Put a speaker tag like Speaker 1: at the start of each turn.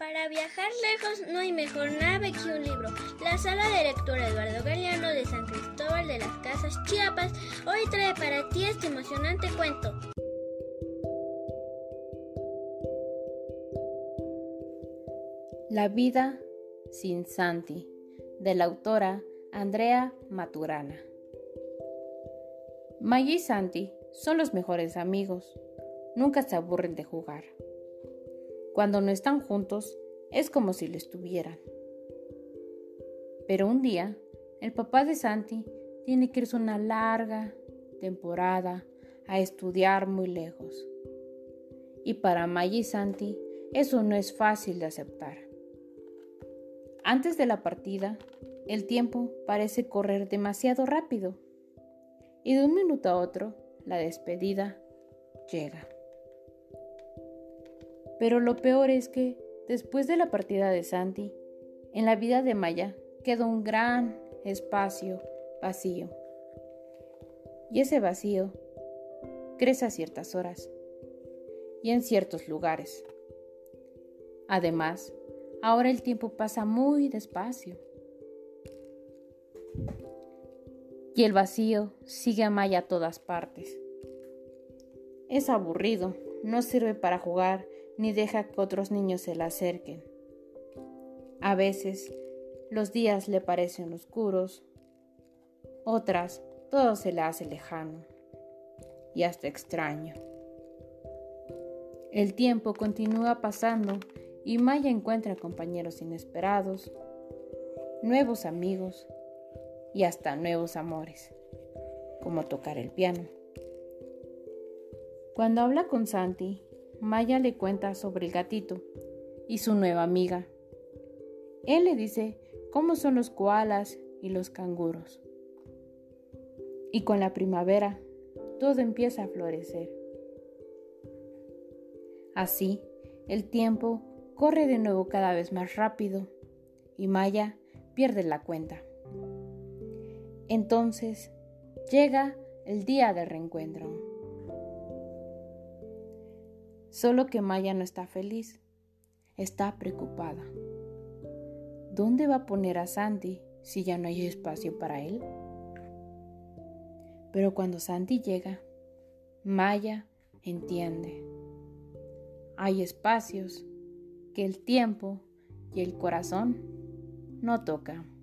Speaker 1: Para viajar lejos no hay mejor nave que un libro. La sala de lectura Eduardo Galeano de San Cristóbal de las Casas Chiapas hoy trae para ti este emocionante cuento.
Speaker 2: La vida sin Santi, de la autora Andrea Maturana. Maya y Santi son los mejores amigos. Nunca se aburren de jugar. Cuando no están juntos, es como si lo estuvieran. Pero un día, el papá de Santi tiene que irse una larga temporada a estudiar muy lejos. Y para Maya y Santi, eso no es fácil de aceptar. Antes de la partida, el tiempo parece correr demasiado rápido. Y de un minuto a otro, la despedida llega. Pero lo peor es que, después de la partida de Santi, en la vida de Maya queda un gran espacio vacío. Y ese vacío crece a ciertas horas y en ciertos lugares. Además, ahora el tiempo pasa muy despacio. Y el vacío sigue a Maya a todas partes. Es aburrido, no sirve para jugar ni deja que otros niños se le acerquen. A veces los días le parecen oscuros, otras todo se le hace lejano y hasta extraño. El tiempo continúa pasando y Maya encuentra compañeros inesperados, nuevos amigos y hasta nuevos amores, como tocar el piano. Cuando habla con Santi, Maya le cuenta sobre el gatito y su nueva amiga. Él le dice cómo son los koalas y los canguros. Y con la primavera, todo empieza a florecer. Así, el tiempo corre de nuevo cada vez más rápido y Maya pierde la cuenta. Entonces, llega el día del reencuentro. Solo que Maya no está feliz, está preocupada. ¿Dónde va a poner a Santi si ya no hay espacio para él? Pero cuando Santi llega, Maya entiende. Hay espacios que el tiempo y el corazón no tocan.